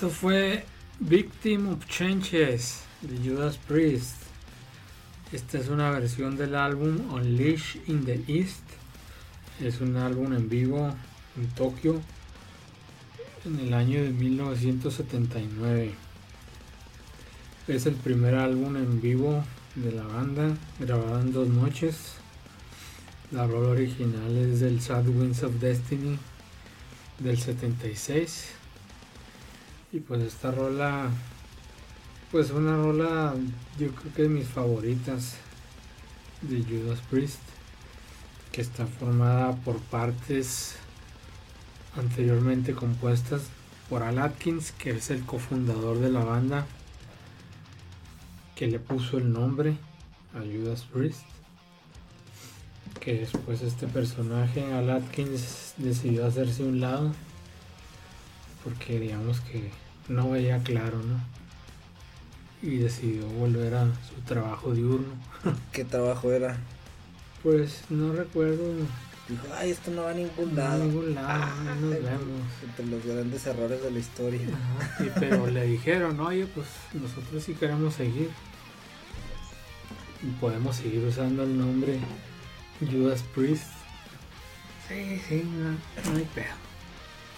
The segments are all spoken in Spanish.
Esto fue Victim of Changes de Judas Priest. Esta es una versión del álbum Unleash in the East. Es un álbum en vivo en Tokio en el año de 1979. Es el primer álbum en vivo de la banda, grabado en dos noches. La rola original es del Sad Winds of Destiny del 76. Y pues esta rola, pues una rola yo creo que de mis favoritas de Judas Priest, que está formada por partes anteriormente compuestas por Al Atkins, que es el cofundador de la banda, que le puso el nombre a Judas Priest. Que después este personaje, Al Atkins, decidió hacerse un lado porque digamos que no veía claro, ¿no? Y decidió volver a su trabajo diurno. ¿Qué trabajo era? Pues no recuerdo. Dijo, ay, esto no va a ningún No, a lado. ningún lado, no nos vemos. Entre los grandes errores de la historia. Ajá, y- pero le dijeron, oye, pues nosotros sí queremos seguir. Y podemos seguir usando el nombre Judas Priest. Sí, sí, no, no hay pedo.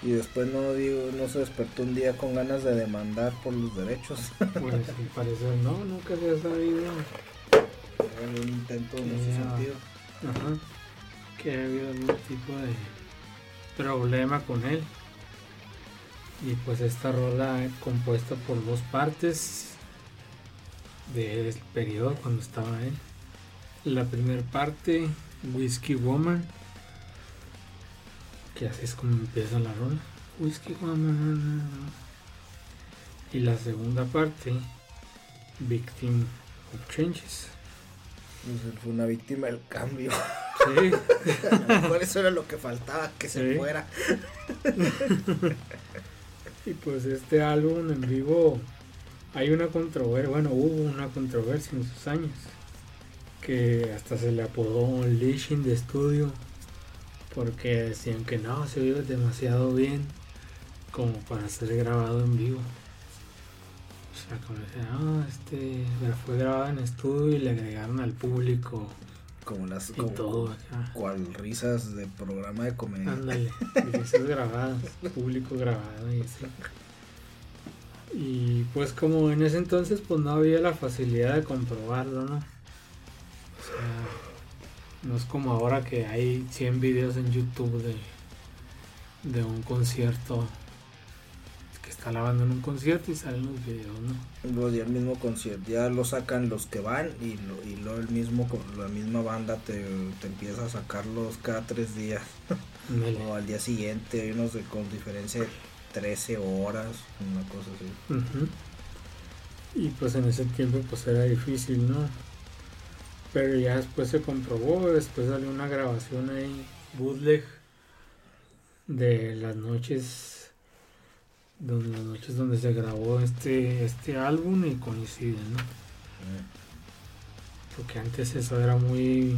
Y después no digo, no se despertó un día con ganas de demandar por los derechos. Pues al parecer no, nunca se ha sabido. Era un intento en ese sentido. Ajá. Que ha habido algún tipo de problema con él. Y pues esta rola compuesta por dos partes del periodo cuando estaba él. La primera parte, Whiskey Woman, que así es como empieza la rola. Whiskey Woman. Y la segunda parte, Victim of Changes. Pues fue una víctima del cambio. Sí. A lo mejor eso era lo que faltaba, que se fuera. Y pues este álbum en vivo hay una controversia, bueno, hubo una controversia en sus años, que hasta se le apodó Unleashing de estudio, porque decían que no, se oye demasiado bien como para ser grabado en vivo. O sea, como decían, no, este fue grabado en estudio y le agregaron al público Como las y como, todo acá. cual risas de programa de comedia. Ándale, risas grabadas, público grabado y así. Y pues como en ese entonces pues no había la facilidad de comprobarlo, ¿no? No es como ahora que hay 100 videos en YouTube de, de un concierto que está lavando en un concierto y salen los videos, ¿no? Luego ya el mismo concierto, ya lo sacan los que van y, lo, y luego el mismo, con la misma banda te, te empieza a sacarlos cada tres días o al día siguiente, hay unos de, con diferencia de 13 horas, una cosa así. Y pues en ese tiempo pues era difícil, ¿no? Pero ya después se comprobó, después salió una grabación ahí, bootleg, de las noches, donde, las noches donde se grabó este, este álbum y coinciden, ¿no? Porque antes eso era muy...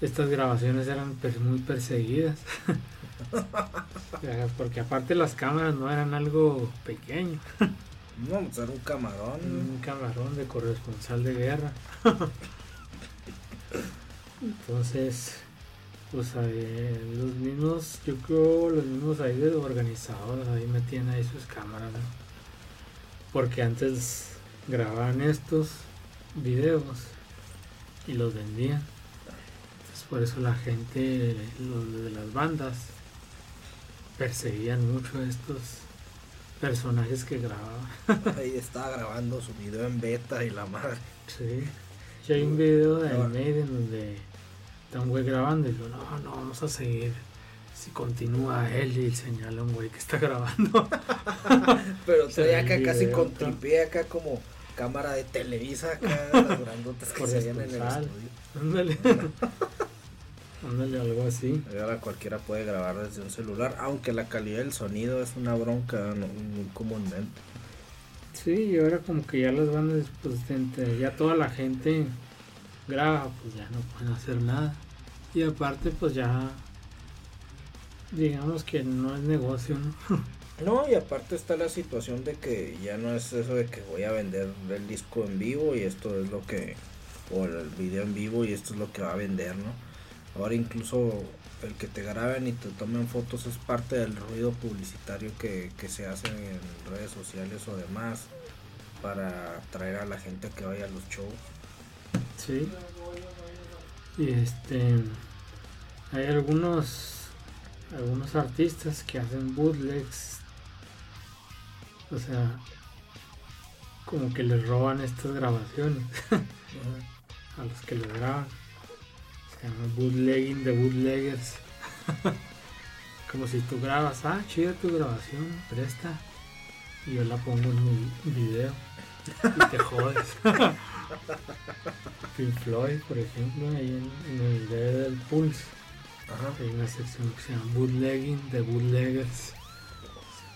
Estas grabaciones eran per- muy perseguidas. Porque aparte las cámaras no eran algo pequeño. No, pues era un camarón. Un camarón de corresponsal de guerra. Entonces, pues eh, los mismos, yo creo los mismos ahí de organizadores ahí metían ahí sus cámaras, ¿no? Porque antes grababan estos videos y los vendían. Entonces por eso la gente, los de las bandas, perseguían mucho a estos personajes que grababan. Ahí estaba grabando su video en beta y la madre. Sí. Y hay un video de No. Donde está un güey grabando y digo, no, no, vamos a seguir Si continúa él y señala a un güey que está grabando. Pero ve acá casi video, con acá como cámara de Televisa acá, las grandotas que se veían en el estudio. Ándale. Ándale, algo así. Ahora cualquiera puede grabar desde un celular, aunque la calidad del sonido es una bronca no, muy comúnmente. Sí, y ahora como que ya las bandas, pues ya toda la gente graba, pues ya no pueden hacer nada. Y aparte, pues ya, digamos que no es negocio, ¿no? No, y aparte está la situación de que ya no es eso de que voy a vender el disco en vivo y esto es lo que, o el video en vivo y esto es lo que va a vender, ¿no? Ahora incluso el que te graben y te tomen fotos es parte del ruido publicitario que, que se hace en redes sociales o demás para atraer a la gente que vaya a los shows. Sí. Y este, hay algunos, algunos artistas que hacen bootlegs, o sea, como que les roban estas grabaciones. a los que lo graban. Se llama bootlegging de bootleggers. Como si tú grabas, ah, chida tu grabación, presta. Y yo la pongo en mi video. Y te jodes. Pink Floyd, por ejemplo, ahí en, en el video del Pulse. Ajá. Hay una sección que se llama bootlegging de bootleggers.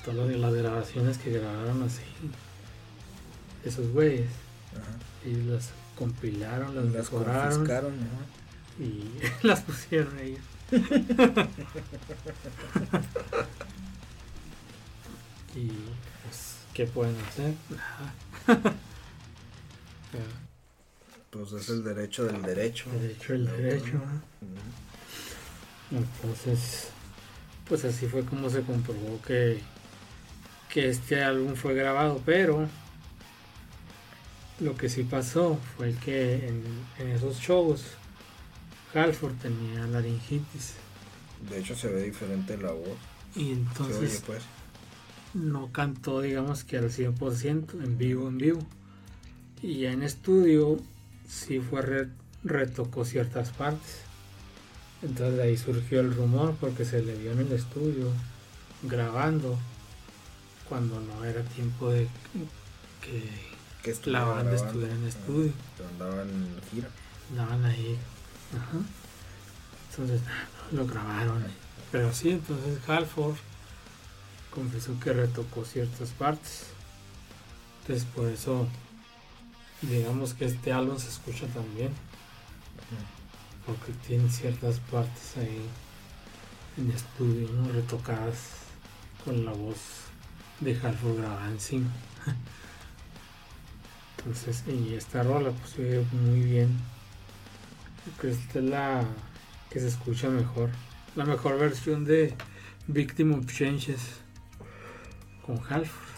Todas las- grabaciones que grabaron así. Esos güeyes. Ajá. Y las compilaron, las, Las mejoraron confiscaron. Y las pusieron ellos. y pues, ¿qué pueden hacer? Pues es el derecho del derecho. derecho el derecho. ¿no? Ujú. Entonces, pues así fue como se comprobó que, que este álbum fue grabado, pero lo que sí pasó fue que en, en esos shows Halford tenía laringitis De hecho se ve diferente la voz. y Se oye entonces pues. no cantó digamos que al 100% en vivo en vivo y ya en estudio sí fue re- retocó ciertas partes entonces de ahí surgió el rumor porque se le vio en el estudio grabando cuando no era tiempo de que Que la banda grabando. estuviera en Ajá. estudio Andaban en gira. andaban ahí Entonces lo grabaron. Pero sí entonces Halford confesó que retocó ciertas partes. Entonces por eso digamos que este álbum se escucha también. Porque tiene ciertas partes ahí en estudio ¿no? retocadas con la voz de Halford grabada encima entonces y esta rola pues muy bien que esta es la que se escucha mejor la mejor versión de Victim of Changes con Halford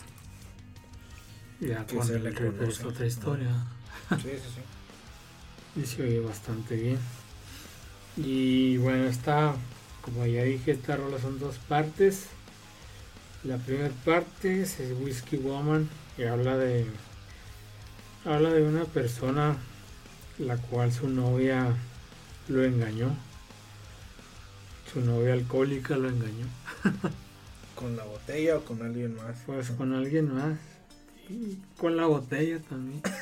ya Que el le es otra historia Sí, sí, sí. y se oye bastante bien. Y bueno, esta, como ya dije, esta rola son dos partes. La primera parte es Whiskey Woman y habla de habla de una persona la cual su novia lo engañó. Su novia alcohólica lo engañó. ¿Con la botella o con alguien más? Pues con alguien más. Y con la botella también.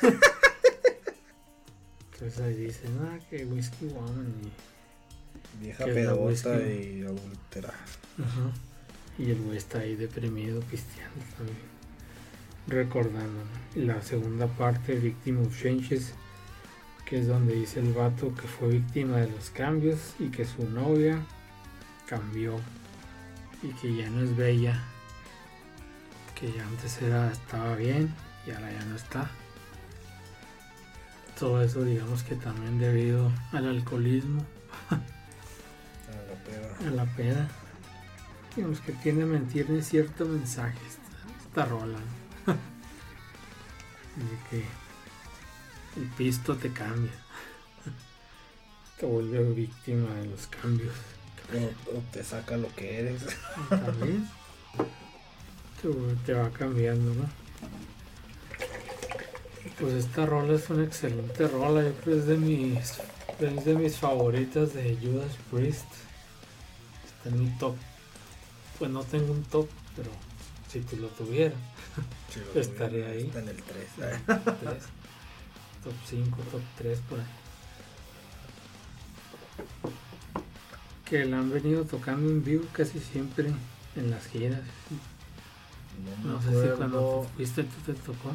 Entonces ahí dicen, ah, que Whiskey Woman y Vieja whisky. y adulterada. Ajá. Y el güey está ahí deprimido, pisteando también. Recordando. la segunda parte, Victim of Changes, que es donde dice el vato que fue víctima de los cambios y que su novia cambió y que ya no es bella. Que ya antes era, estaba bien y ahora ya no está. Todo eso digamos que también debido al alcoholismo A la peda. a la peda. Digamos que tiene a mentir en cierto mensaje esta, esta rola. de que el pisto te cambia. te vuelve víctima de los cambios. O, o te saca lo que eres. También te, te va cambiando, ¿no? Pues esta rola es una excelente rola, yo creo que es de mis, es de mis favoritas de Judas Priest. está en mi top. Pues no tengo un top, pero si tú lo tuvieras, Sí, Estaría ahí. Está en el 3. Top 5, top 3 por ahí. Que la han venido tocando en vivo casi siempre en las giras. No, No sé si cuando fuiste tú te tocó.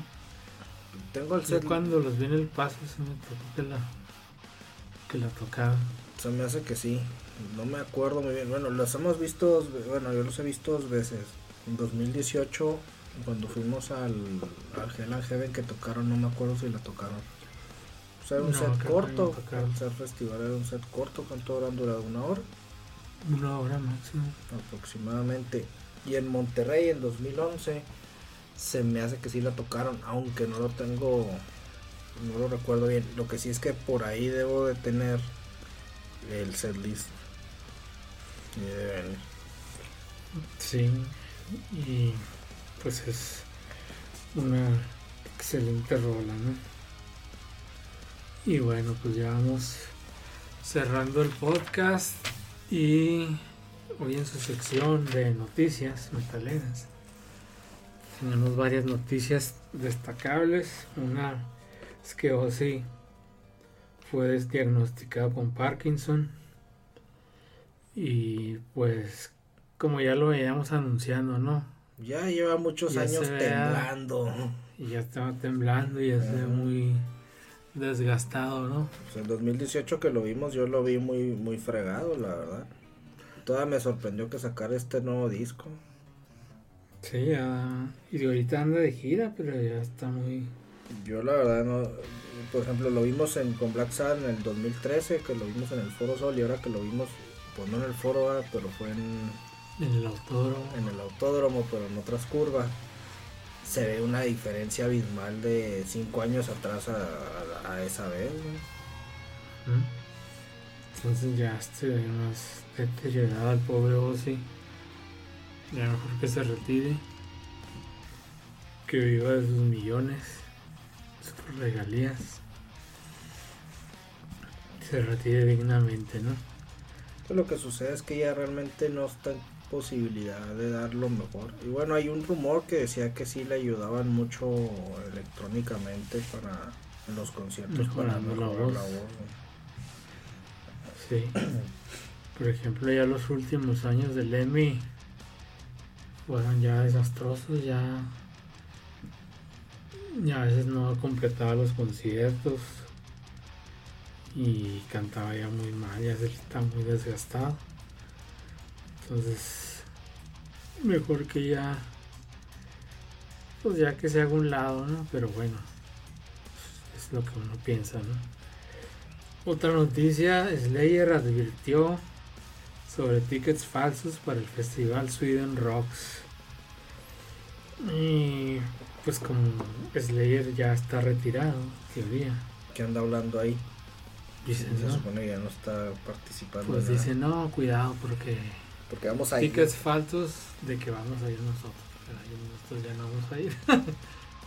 Tengo el Yo set. cuando los vi en el paso se me tocó que la, que la tocaban. Se me hace que sí. No me acuerdo muy bien. Bueno, los hemos visto. Bueno, yo los he visto dos veces. En 2018, cuando fuimos al, al Hell and Heaven que tocaron, no me acuerdo si la tocaron. Sea, era un No, set corto. El set festival era un set corto. ¿Cuánto habrán durado? ¿Una hora? Una hora máximo. aproximadamente. Y en Monterrey en 2011 se me hace que sí la tocaron, aunque no lo tengo, no lo recuerdo bien. Lo que sí es que por ahí debo de tener el setlist. Y debe venir. Sí, y pues es una excelente rola, ¿no? Y bueno, pues ya vamos cerrando el podcast y hoy en su sección de noticias metaleras tenemos varias noticias destacables. Una es que Ozzy fue diagnosticado con Parkinson y pues como ya lo veíamos anunciando, ¿no? Ya lleva muchos Ya años temblando. Y ya estaba temblando y ya se ve Ajá. muy desgastado, ¿no? Pues en 2018 que lo vimos, yo lo vi muy, muy fregado, la verdad. Todavía me sorprendió que sacara este nuevo disco. Sí, ya. Y ahorita anda de gira, pero ya está muy. Yo la verdad no, por ejemplo lo vimos en, con Black Sabbath en el 2013, que lo vimos en el Foro Sol y ahora que lo vimos, pues no en el Foro, ah, pero fue en, En el autódromo. en el autódromo, pero en otras curvas, se ve una diferencia abismal de 5 años atrás a, a- a esa vez. ¿no? ¿Mm? Entonces ya se ve más deteriorado el pobre Ozzy. Ya mejor que se retire. Que viva de sus millones. Sus regalías. Se retire dignamente, ¿no? Lo que sucede es que ya realmente no está en posibilidad de dar lo mejor. Y bueno, hay un rumor que decía que sí le ayudaban mucho electrónicamente para en los conciertos para Mejorando la mejorar voz. la voz. Sí. Por ejemplo, ya los últimos años del Emmy fueron ya desastrosos, ya, ya a veces no completaba los conciertos y cantaba ya muy mal, ya se está muy desgastado. Entonces, mejor que ya, pues ya que se haga un lado, ¿no? Pero bueno, es lo que uno piensa, ¿no? Otra noticia, Slayer advirtió sobre tickets falsos para el festival Sweden Rocks. Y pues como Slayer ya está retirado, teoría, ¿Qué anda hablando ahí? dicen, Se ¿no? supone que ya no está participando. Pues dicen, no, cuidado porque Porque vamos a ir. tickets falsos de que vamos a ir nosotros. Pero nosotros ya no vamos a ir,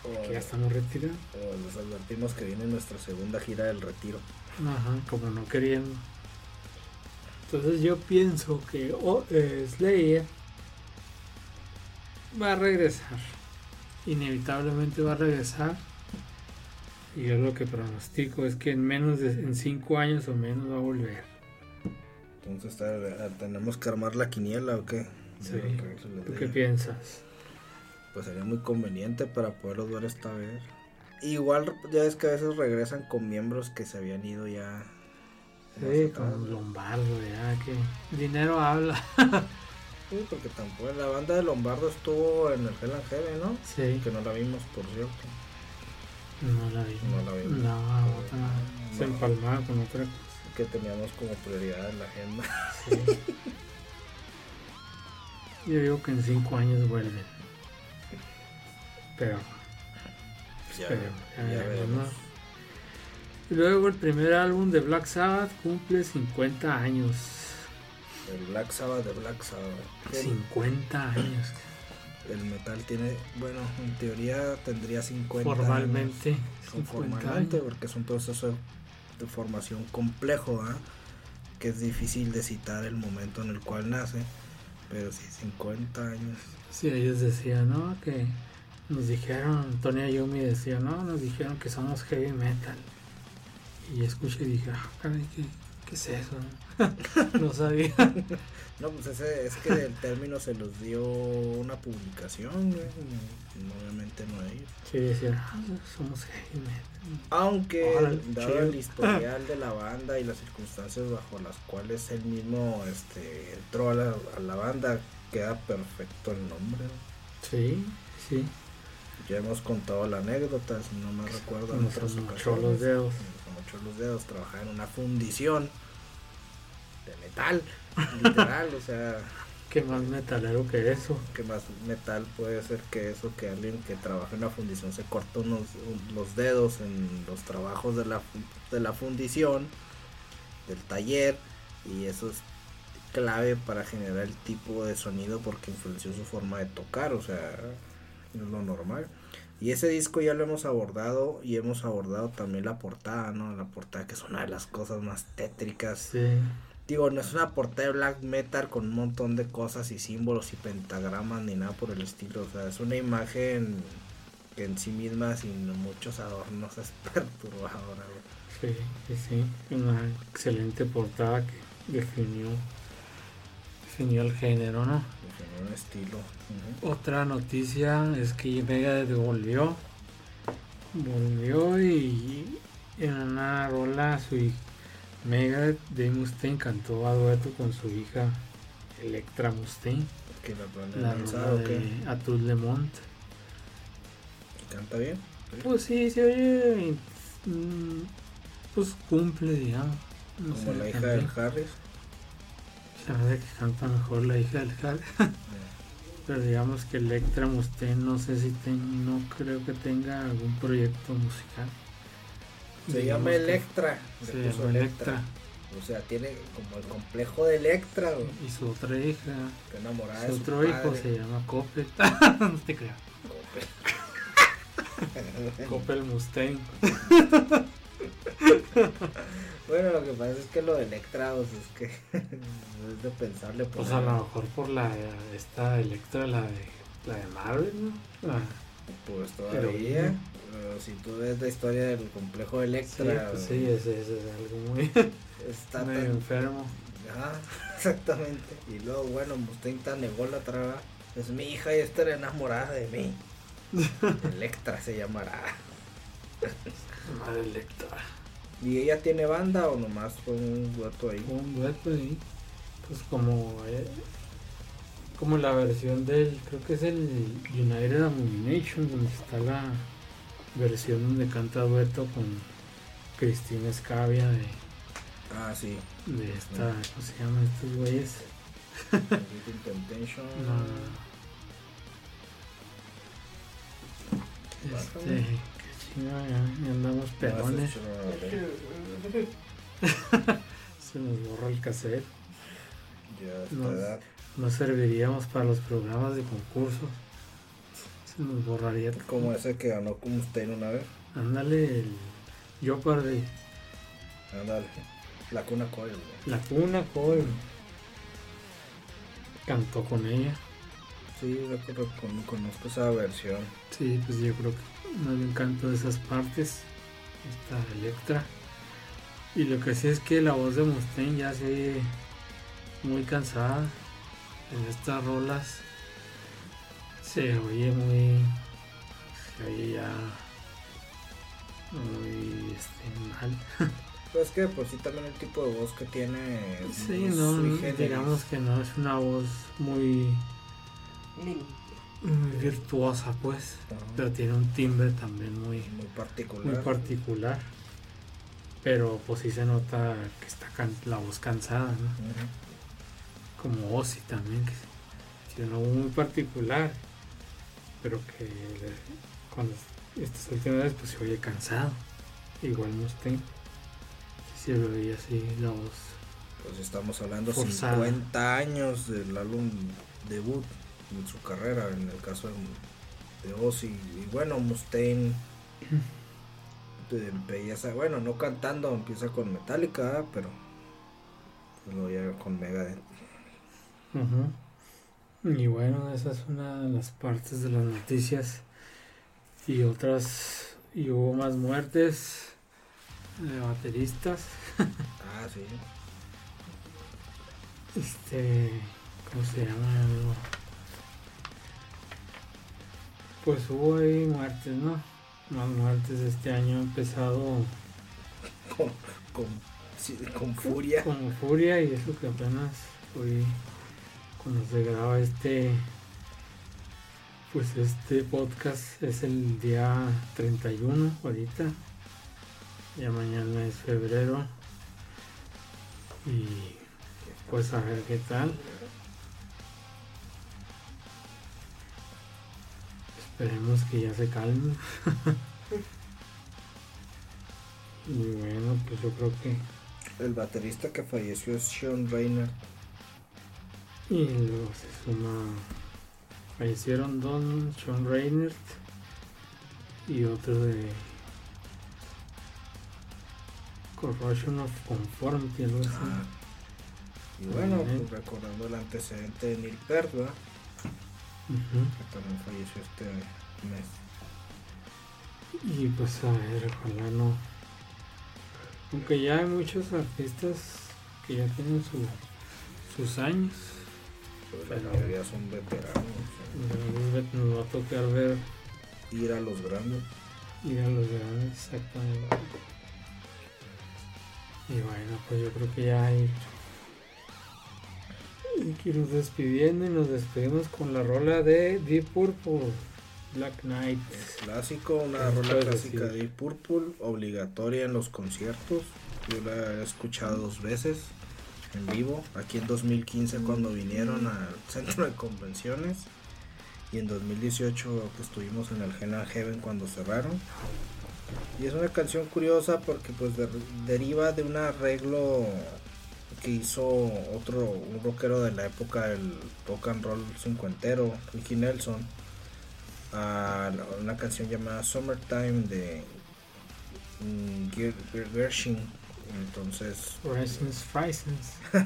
O, que ya estamos retirados. o les advertimos que viene nuestra segunda gira del retiro. Ajá, como no queriendo. Entonces yo pienso que oh, eh, Slayer va a regresar. Inevitablemente va a regresar. Y yo lo que pronostico es que en menos de en 5 años o menos va a volver. Entonces está- tenemos que armar la quiniela o qué. Sí. Se ¿Tú qué piensas? Pues sería muy conveniente para poderlos ver esta vez. Igual ya es que a veces regresan con miembros que se habían ido ya. Sí, con Lombardo, ya que dinero habla. Sí, porque tampoco la banda de Lombardo estuvo en el Hell and Heaven, ¿no? Sí, Que no la vimos, por cierto. no la vi. No la vimos. No, otra- se No. empalmaba con otra cosa. Que teníamos como prioridad en la agenda. Sí. Yo digo que en cinco años vuelven. Pero Ya, Esperemos, ya ya veremos, veremos. Y luego el primer álbum de Black Sabbath cumple 50 años. El Black Sabbath de Black Sabbath. El, 50 años. el metal tiene, bueno, en teoría tendría 50 Formalmente. años. 50 Formalmente, años. porque es un proceso de, formación complejo, que es difícil de citar el momento en el cual nace, pero sí, 50 años. Sí, ellos decían, ¿no? Que nos dijeron, Tony Ayumi decía, no, nos dijeron que somos heavy metal. Y escuché y dije, ah, caray, ¿qué, qué es eso? no sabía. No, pues ese, es que el término se los dio una publicación, güey, no- obviamente no ellos. Sí, decían, ah, somos heavy. Aunque, dado el historial de la banda y las circunstancias bajo las cuales él mismo este, entró a la, a la banda, queda perfecto el nombre. ¿no? Sí, sí. Ya hemos contado la anécdota, si no me recuerdo, en otras ocasiones. los dedos. Los dedos, trabajaba en una fundición de metal, literal, o sea, ¿Qué más metalero que eso? ¿qué más metal puede ser que eso? Que alguien que trabaja en una fundición se corta unos, un- los dedos en los trabajos de la, de la fundición, del taller, y eso es clave para generar el tipo de sonido porque influenció su forma de tocar, o sea, no es lo normal. Y ese disco ya lo hemos abordado y hemos abordado también la portada, ¿no? La portada que es una de las cosas más tétricas Sí. Digo, no es una portada de black metal con un montón de cosas y símbolos y pentagramas ni nada por el estilo. O sea, es una imagen que en sí misma, sin muchos adornos, es perturbadora. Sí, sí, sí. Una excelente portada que definió, definió el género, ¿no? Un estilo. Otra noticia es que Megadeth volvió. Volvió y en una rola su hij- Megadeth Dave Mustaine cantó a dueto con su hija Electra Mustaine. Que la La de Atul Le Mont. ¿Canta bien? Pues sí, se oye. mm, Pues cumple, digamos. No Como sé, la hija del Harris. Hace que canta mejor la hija del Harry. Pero digamos que Electra Mustaine no sé si ten- no creo que tenga algún proyecto musical. Se Digamos llama Electra. le Se llama Electra. O sea, tiene como el complejo de Electra. Y su otra hija, que enamorada su de su otro hijo se llama Coppel. no te creas. Coppel Mustaine. Bueno, lo que pasa es que lo de Electra, o sea, es que es de pensarle. Pues poner- a lo mejor por la esta Electra, la de la de Marvel, ¿no? La- Pues todavía. Pero si tú ves la historia del complejo de sí, Electra, pues sí, ese, ese es algo muy está medio tan. enfermo. Ajá, exactamente. Y luego, bueno, Mustaine tan negó la traba. Es mi hija y está enamorada de mí. Electra se llamará. Madre Electra. ¿Y ella tiene banda o nomás fue un dueto ahí? un dueto ahí pues como eh, como la versión del creo que es el United Abomination donde está la versión donde canta dueto con Cristina Escavia de, Ah, sí. de esta ¿cómo se llaman estos güeyes? Temptation. No. este chingada, ya, ya andamos pedones se nos borra el cassette Ya esta No. edad. no serviríamos para los programas de concursos se nos borraría todo. Como ese que ganó con Mustaine una vez. Ándale, el Jeopardy, Ándale. La cuna Coil, la cuna, Cole. Cantó con ella. Sí, yo creo que con- conozco esa versión. Sí, pues yo creo que canto de esas partes. Esta Electra. Y lo que sí es que la voz de Mustaine ya se oye muy cansada. En estas rolas se oye muy. Se oye ya. Muy este, mal. Pero es que por sí también el tipo de voz que tiene. Sí, no, digamos que no es una voz muy, muy virtuosa, pues, pero tiene un timbre también muy, Muy particular. muy particular. Pero pues sí se nota que está can- la voz cansada, ¿no? Como Ozzy también, que tiene una voz muy particular, pero que le- cuando estas últimas veces pues se oye cansado. Igual Mustaine, sí se oye así la voz. Pues estamos hablando Forzada. 50 años del álbum debut en su carrera, en el caso de, de Ozzy. Y bueno, Mustaine empieza, bueno, no cantando, empieza con Metallica, pero Luego ya con Megadeth. Y bueno, esa es una de las partes de las noticias. Y otras, y hubo más muertes de bateristas. Ah, sí. Este, ¿cómo se llama? Pues hubo ahí muertes, ¿no? Más muertes este año empezado Con, con, sí, con furia. con furia y eso que apenas hoy cuando se graba este pues este podcast es el día 31 ahorita ya mañana es febrero y pues a ver qué tal esperemos que ya se calme y bueno pues yo creo que El baterista que falleció es Sean Rayner. Y luego se suma. Fallecieron Don Sean Reinert y otro de Corrosion of Conformity, algo así. Ah. Y bueno, pues recordando el antecedente de Neil Peart, ¿verdad? Ujú. que también falleció este mes. Y pues a ver, ojalá no. Aunque ya hay muchos artistas que ya tienen su, sus años. Pues la mayoría son veteranos. Entonces nos va a tocar ver ir a los grandes. ir a los grandes exactamente. Y bueno, pues yo creo que ya hay que irnos despidiendo y nos despedimos con la rola de Deep Purple, Black Knight. Clásico, una ¿Qué rola clásica de Purple, obligatoria en los conciertos. Yo la he escuchado dos veces en vivo, aquí en 2015 cuando vinieron al centro de convenciones y en 2018 que estuvimos en el Gena Heaven cuando cerraron. Y es una canción curiosa porque pues de- deriva de un arreglo que hizo otro un rockero de la época del rock and roll cincuentero, Ricky Nelson, a una canción llamada Summertime de Ger- Gershwin. Entonces, Friesens.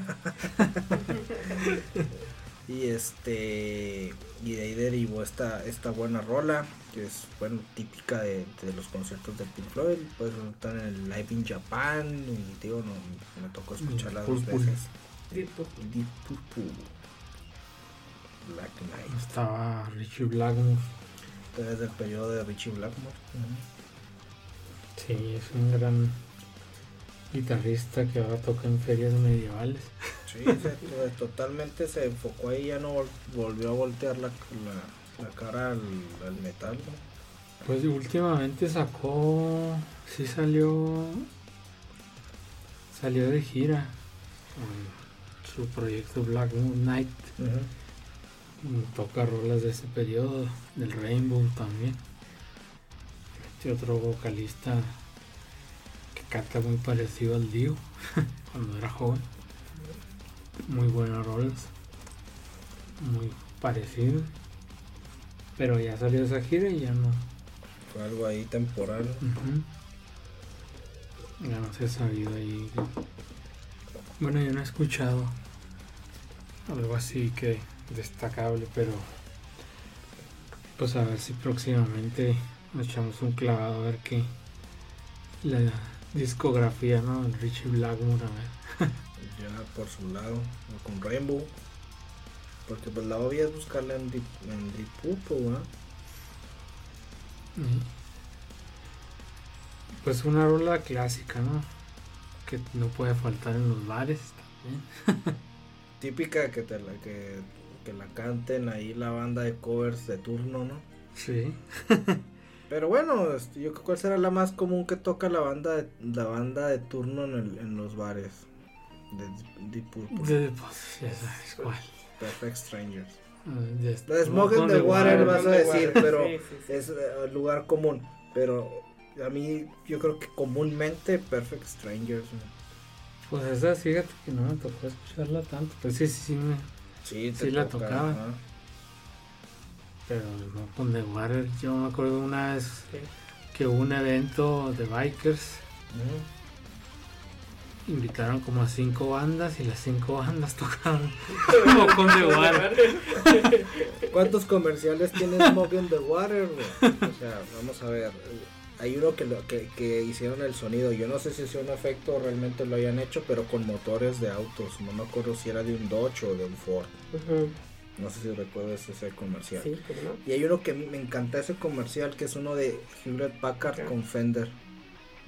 y este y de ahí derivó esta esta buena rola que es bueno típica de, de los conciertos de Pink Floyd pues están en el Live in Japan y digo no me tocó escucharla dos veces Deep Purple. Deep Purple Black Knight Estaba Richie Blackmore. desde el periodo de Richie Blackmore Sí, es un gran guitarrista que ahora toca en ferias medievales. Sí, se- to- totalmente se enfocó ahí, ya no vol- volvió a voltear la, la, la cara al, al metal. ¿no? Pues últimamente sacó, sí salió, salió de gira con su proyecto Black Moon Night. Toca rolas de ese periodo, del Rainbow también. Este otro vocalista que canta muy parecido al Dio cuando era joven. Muy buenas rolas, muy parecido. Pero ya salió esa gira y ya no, Fue algo ahí temporal. Ya no se ha sabido ahí. Bueno, yo no he escuchado algo así que destacable, pero pues a ver si próximamente nos echamos un clavado a ver qué la discografía, ¿no? El Richie Blackmore, a ver. Ya por su lado, o con Rainbow. Porque pues la obvia es buscarla en Deep, en Deep Pues una rola clásica, ¿no? Que no puede faltar en los bares también. Típica que te la que, que la canten ahí la banda de covers de turno, ¿no? Sí. Pero bueno, este, yo creo cuál será la más común que toca la banda de, la banda de turno en, el- en los bares de Deep Purple. De, pues, ya sabes cuál. Perfect Strangers. La de Smoke the the Water Water. vas a the decir, Water, pero sí, sí, sí. es eh, lugar común. Pero a mí yo creo que comúnmente Perfect Strangers. Pues esa, fíjate que no me tocó escucharla tanto. Pues sí, sí, sí, me, Sí, Sí la tocaba. pero no con The Water. Yo me acuerdo una vez Sí. que hubo un evento de bikers. Invitaron como a cinco bandas y las cinco bandas tocaron Smoke on the Water. ¿Cuántos comerciales tiene Smoke on the Water? O sea, vamos a ver. Hay uno que, lo, que, que hicieron el sonido. Yo no sé si es un efecto o realmente lo hayan hecho, pero con motores de autos. No me acuerdo si era de un Dodge o de un Ford. No sé si recuerdas ese comercial. Sí, pero no. Y hay uno que me encanta ese comercial, que es uno de Hewlett Packard con Fender.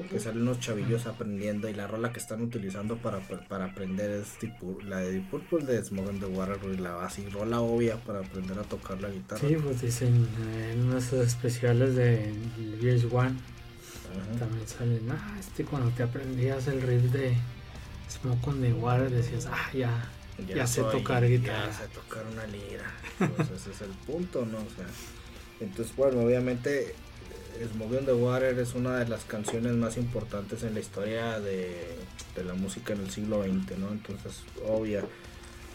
Que Ujú. salen unos chavillos aprendiendo y la rola que están utilizando para, para aprender es tipo la de Deep Purple de Smoke on the Water, la así rola obvia para aprender a tocar la guitarra. Sí, pues dicen eh, en unos especiales de VH1 Ajá. también salen, ah, este cuando te aprendías el riff de Smoke on the Water decías, ah, ya, Ya sé tocar guitarra. Ya sé tocar una lira. Pues ese es el punto, ¿no? O sea, entonces, bueno, obviamente Smoke on the Water es una de las canciones más importantes en la historia de, de la música en el siglo XX, ¿no? Entonces, obvia.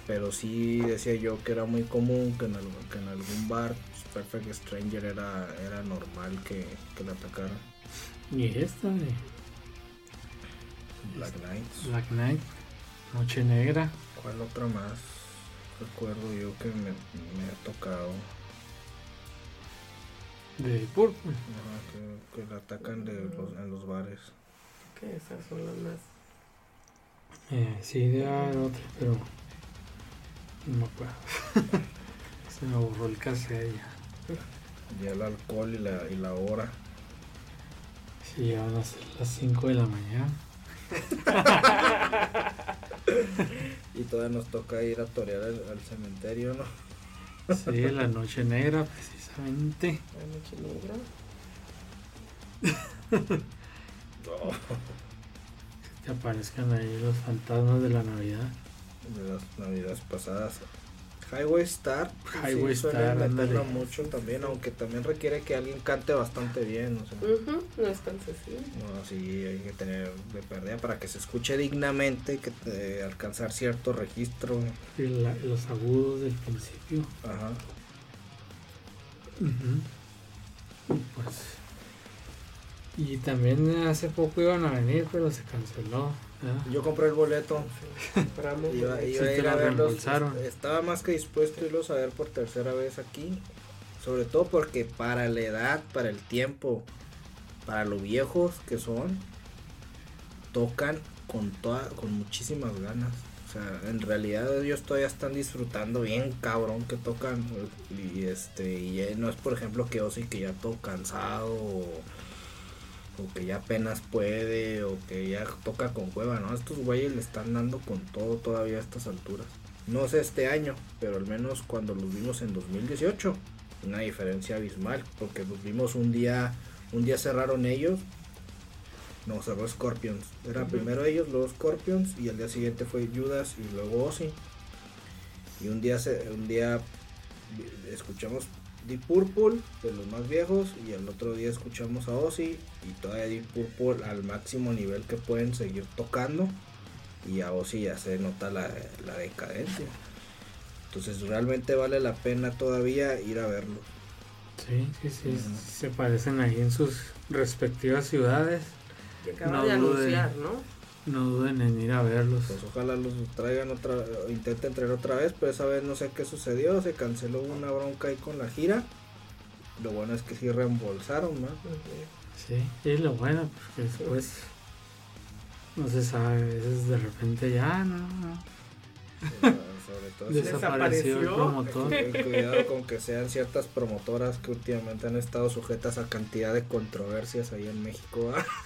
Pero sí decía yo que era muy común que en, algún- que en algún bar Perfect Stranger era, era normal que, que la atacaran. y esta de Black Knights. Black Knight, Noche Negra, ¿Cuál otra más? Recuerdo yo que me, me ha tocado. De Purple. Que, que la atacan de los, en los bares. Que esas son las más. Eh, sí, de haber otra, pero no me acuerdo. Se me borró el cassette ya. Ya el alcohol y la, y la hora. Sí, ya van a ser las 5 de la mañana. Y todavía nos toca ir a torear al, al cementerio, ¿no? Sí, la Noche Negra, precisamente. La noche negra. Que aparezcan ahí los fantasmas de la Navidad. De las navidades pasadas. Highway Star. Highway sí, Star, meterlo mucho también, aunque también requiere que alguien cante bastante bien. O sea, Ujú, No es tan sencillo. no, sí, hay que tener de pérdida para que se escuche dignamente, que eh, alcanzar cierto registro. La- los agudos del principio. Ajá. Ujú. Pues. Y también hace poco iban a venir, pero se canceló. Yo compré el boleto. Compramos. Iba, iba Sí, a ir a verlos. Estaba más que dispuesto a irlos a ver por tercera vez aquí. Sobre todo porque para la edad, para el tiempo, para lo viejos que son, tocan con toda, con muchísimas ganas. O sea, en realidad ellos todavía están disfrutando bien cabrón que tocan. Y este, y no es por ejemplo que Ozzy que ya todo cansado o, o que ya apenas puede o que ya toca con cueva, ¿no? Estos güeyes le están dando con todo todavía a estas alturas. No sé este año, pero al menos cuando los vimos en 2018, una diferencia abismal, porque los vimos un día, un día cerraron ellos, no cerró Scorpions, era primero ellos, luego Scorpions y el día siguiente fue Judas y luego Ozzy. Y un día se, un día escuchamos Deep Purple de los más viejos y el otro día escuchamos a Ozzy y todavía Deep Purple al máximo nivel que pueden seguir tocando y a Ozzy ya se nota la, la decadencia. Entonces realmente vale la pena todavía ir a verlo. Sí, sí, sí. Se parecen ahí en sus respectivas ciudades. Y acaba No de anunciar, ¿no? No duden en ir a verlos. Pues ojalá los traigan otra, intenten traer otra vez, pero esa vez no sé qué sucedió, se canceló una bronca ahí con la gira. Lo bueno es que sí reembolsaron, ¿no? Sí, y lo bueno, porque después no se sabe, a veces de repente ya no, no. Sea, sobre todo si- desapareció el Desapareció. promotor. Cuidado con que sean ciertas promotoras que últimamente han estado sujetas a cantidad de controversias ahí en México.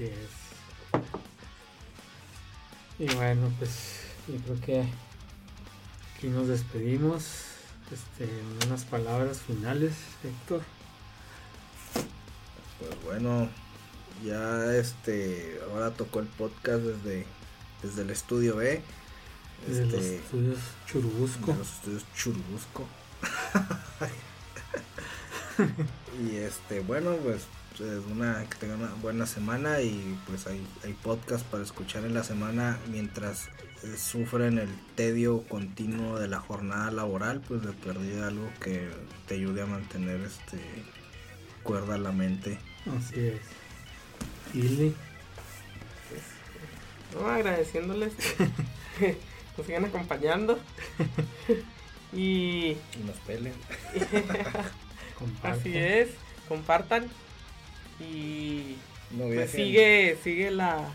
Así es. Y bueno, pues yo creo que aquí nos despedimos. Este, unas palabras finales, Héctor. Pues bueno, ya este, ahora tocó el podcast desde, desde el estudio B. Desde los Este, estudios Churubusco. de los estudios Churubusco. y este, bueno, pues una que tengan una buena semana y pues hay, hay podcast para escuchar en la semana mientras eh, sufren el tedio continuo de la jornada laboral, pues de perder algo que te ayude a mantener este cuerda a la mente. Así es. Ili, pues, no, agradeciéndoles que nos sigan acompañando. y Y nos peleen. Compartan. así es, compartan. Y No pues sigue, sigue la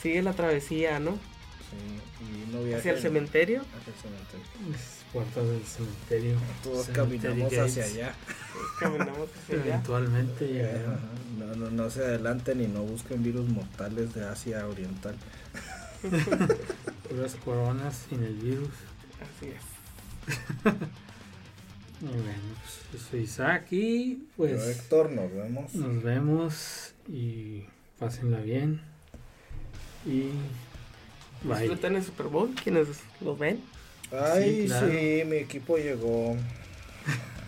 sigue la travesía, ¿no? Sí, y no Hacia el cementerio. Hacia el cementerio. Las puertas del cementerio. Todos caminamos gates. hacia allá. Caminamos hacia allá. Eventualmente llegarán. No, no, no se adelanten y no busquen virus mortales de Asia Oriental. Puras coronas sin el virus. Así es. Y bueno, pues yo soy Isaac y Yo, pues Héctor, nos vemos. nos vemos y pásenla bien. Y bye. Disfruten el Super Bowl, quienes lo ven. Ay, Sí, claro. sí, mi equipo llegó.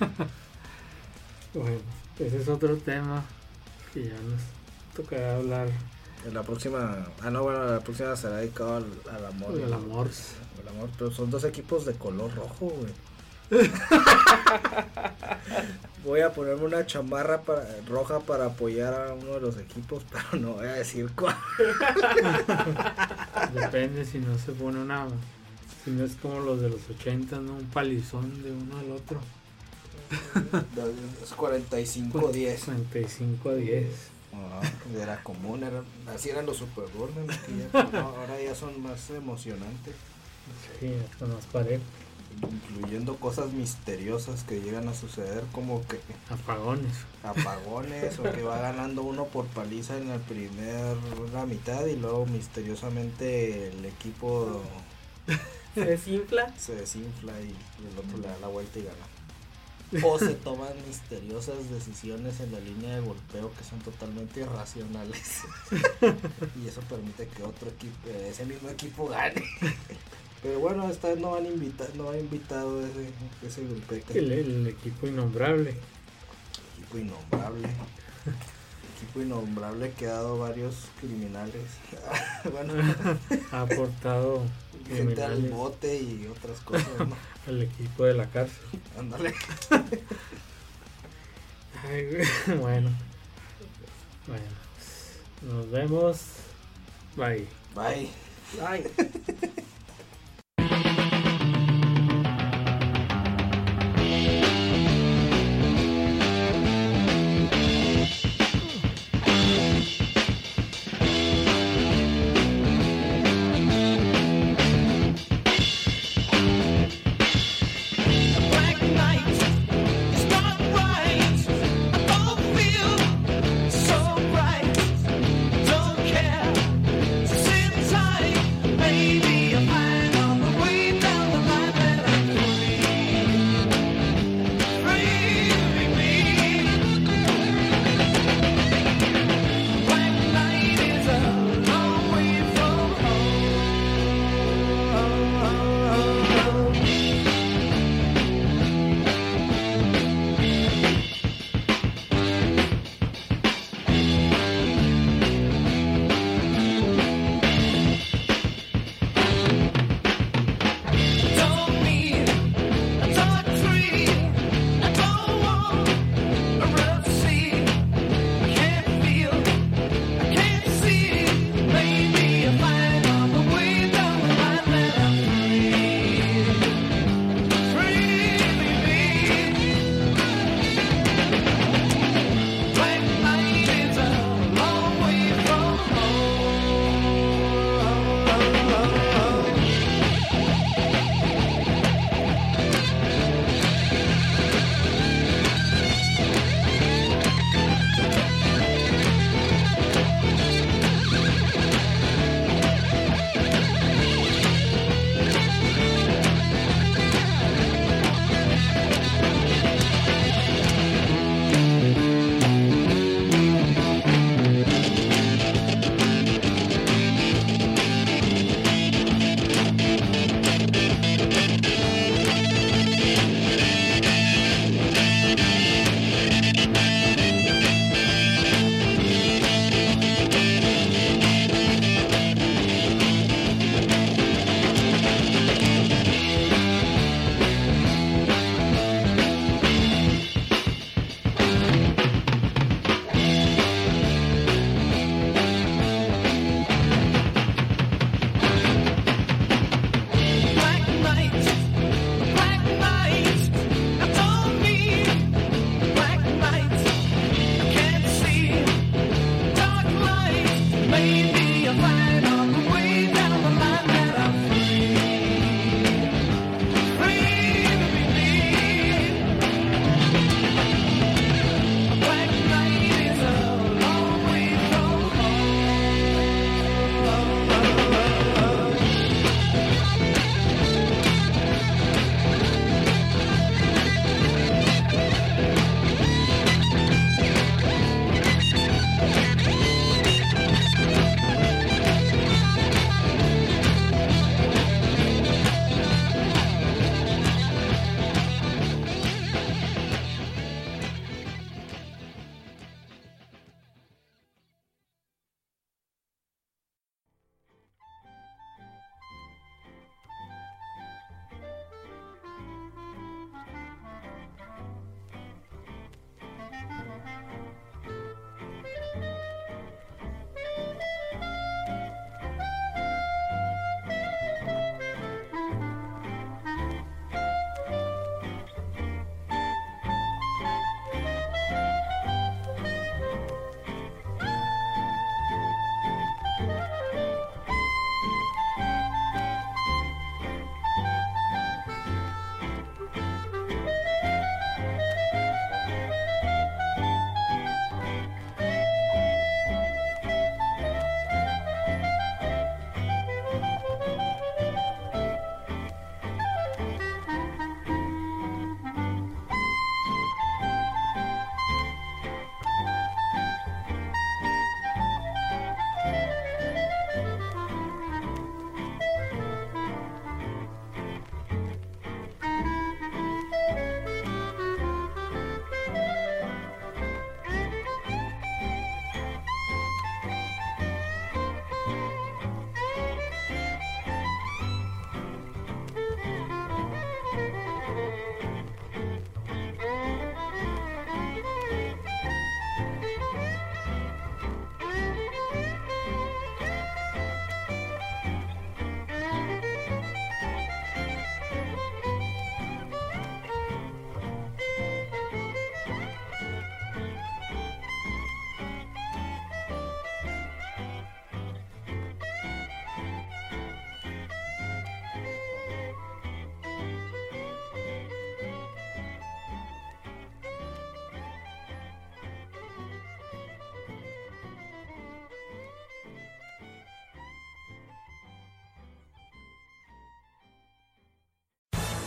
Bueno, ese es otro tema que ya nos tocará hablar En la próxima. Ah, no, bueno, la próxima será dedicado al, al amor. del amor. Al amor, pero son dos equipos de color rojo, güey. Voy a ponerme una chamarra para, roja para apoyar a uno de los equipos, pero no voy a decir cuál. Depende si no se pone una. Si no es como los de los 80, ¿no? Un palizón de uno al otro. Es 45-10. 35 a 10. Ah, era común, era, así eran los Super ahora ya son más emocionantes, Sí, hasta más parejo. Incluyendo cosas misteriosas que llegan a suceder como que Apagones. apagones o que va ganando uno por paliza en la primera mitad y luego misteriosamente el equipo Se desinfla. se desinfla y el otro le da la vuelta y gana. O se toman misteriosas decisiones en la línea de golpeo que son totalmente irracionales. y eso permite que otro equipo, ese mismo equipo gane. Pero bueno, esta vez no van invitado, no han invitado ese, ese grupete. El, el equipo innombrable. Equipo innombrable. Equipo innombrable que ha dado varios criminales. bueno, Ha aportado gente al bote y otras cosas, ¿no? al equipo de la cárcel. Ándale. Ay, güey. bueno. Bueno. Nos vemos. Bye. Bye. Ay.